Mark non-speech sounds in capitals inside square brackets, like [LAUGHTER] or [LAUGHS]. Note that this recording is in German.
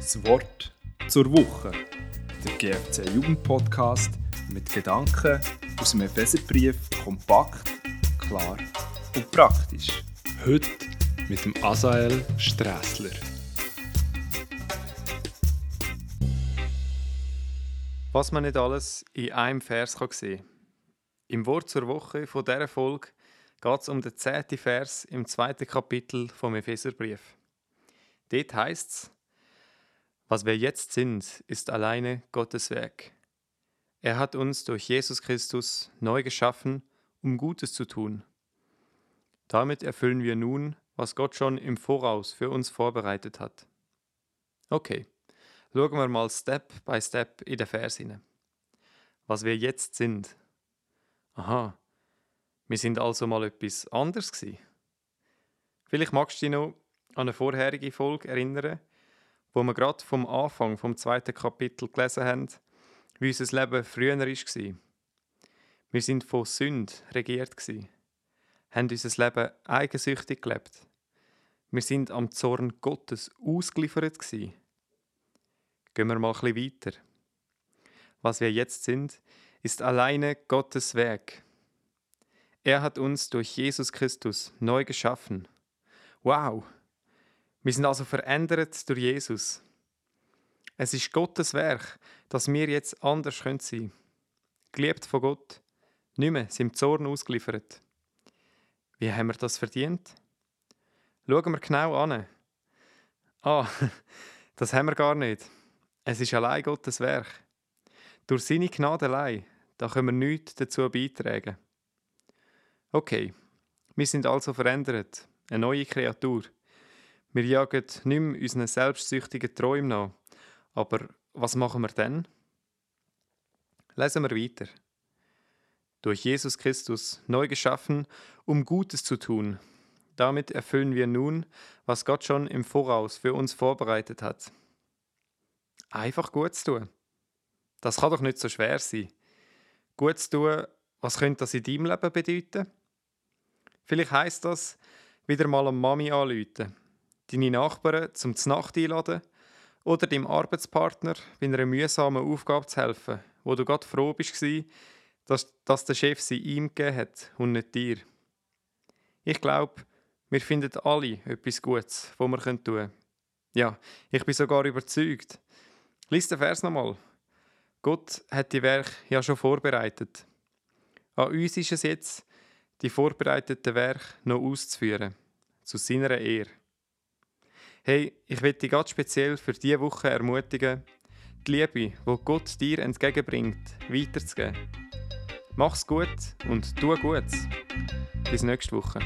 Das Wort zur Woche. Der GFC Jugendpodcast mit Gedanken aus dem Epheserbrief kompakt, klar und praktisch. Heute mit dem Asael Strässler. Was man nicht alles in einem Vers kann sehen Im Wort zur Woche von dieser Folge geht es um den zehnten Vers im zweiten Kapitel vom Epheserbrief. Dort heißt es, was wir jetzt sind, ist alleine Gottes Werk. Er hat uns durch Jesus Christus neu geschaffen, um Gutes zu tun. Damit erfüllen wir nun, was Gott schon im Voraus für uns vorbereitet hat. Okay, schauen wir mal Step by Step in den Vers hinein. Was wir jetzt sind. Aha, wir sind also mal etwas anderes gewesen. Vielleicht magst du dich noch an eine vorherige Folge erinnern, wo wir gerade vom Anfang vom zweiten Kapitel gelesen haben, wie unser Leben früher war. Wir sind von Sünde regiert haben unser Leben eigensüchtig gelebt. Wir sind am Zorn Gottes ausgeliefert. Gehen wir mal ein bisschen weiter. Was wir jetzt sind, ist alleine Gottes Werk. Er hat uns durch Jesus Christus neu geschaffen. Wow! Wir sind also verändert durch Jesus. Es ist Gottes Werk, dass wir jetzt anders sein können. Geliebt von Gott, nicht mehr seinem Zorn ausgeliefert. Wie haben wir das verdient? Schauen wir genau an. Ah, [LAUGHS] das haben wir gar nicht. Es ist allein Gottes Werk. Durch seine Gnade allein, da können wir nichts dazu beitragen. Okay, wir sind also verändert, eine neue Kreatur. Wir jagen nicht mehr unseren selbstsüchtigen Träumen nach. Aber was machen wir dann? Lesen wir weiter. Durch Jesus Christus neu geschaffen, um Gutes zu tun. Damit erfüllen wir nun, was Gott schon im Voraus für uns vorbereitet hat. Einfach gut zu tun. Das kann doch nicht so schwer sein. Gut zu tun, was könnte das in deinem Leben bedeuten? Vielleicht heißt das, wieder mal am Mami anrufen deine Nachbarn zum Znacht einladen oder deinem Arbeitspartner bei einer mühsamen Aufgabe zu helfen, wo du gerade froh bist, dass, dass der Chef sie ihm gegeben hat und nicht dir. Ich glaube, wir finden alle etwas Gutes, was wir tun können. Ja, ich bin sogar überzeugt. Lies den Vers nochmal. Gott hat die Werk ja schon vorbereitet. An uns ist es jetzt, die vorbereiteten Werke noch auszuführen, zu seiner Ehre. Hey, ich möchte dich ganz speziell für diese Woche ermutigen, die Liebe, die Gott dir entgegenbringt, weiterzugeben. Mach's gut und tu Gutes. Bis nächste Woche.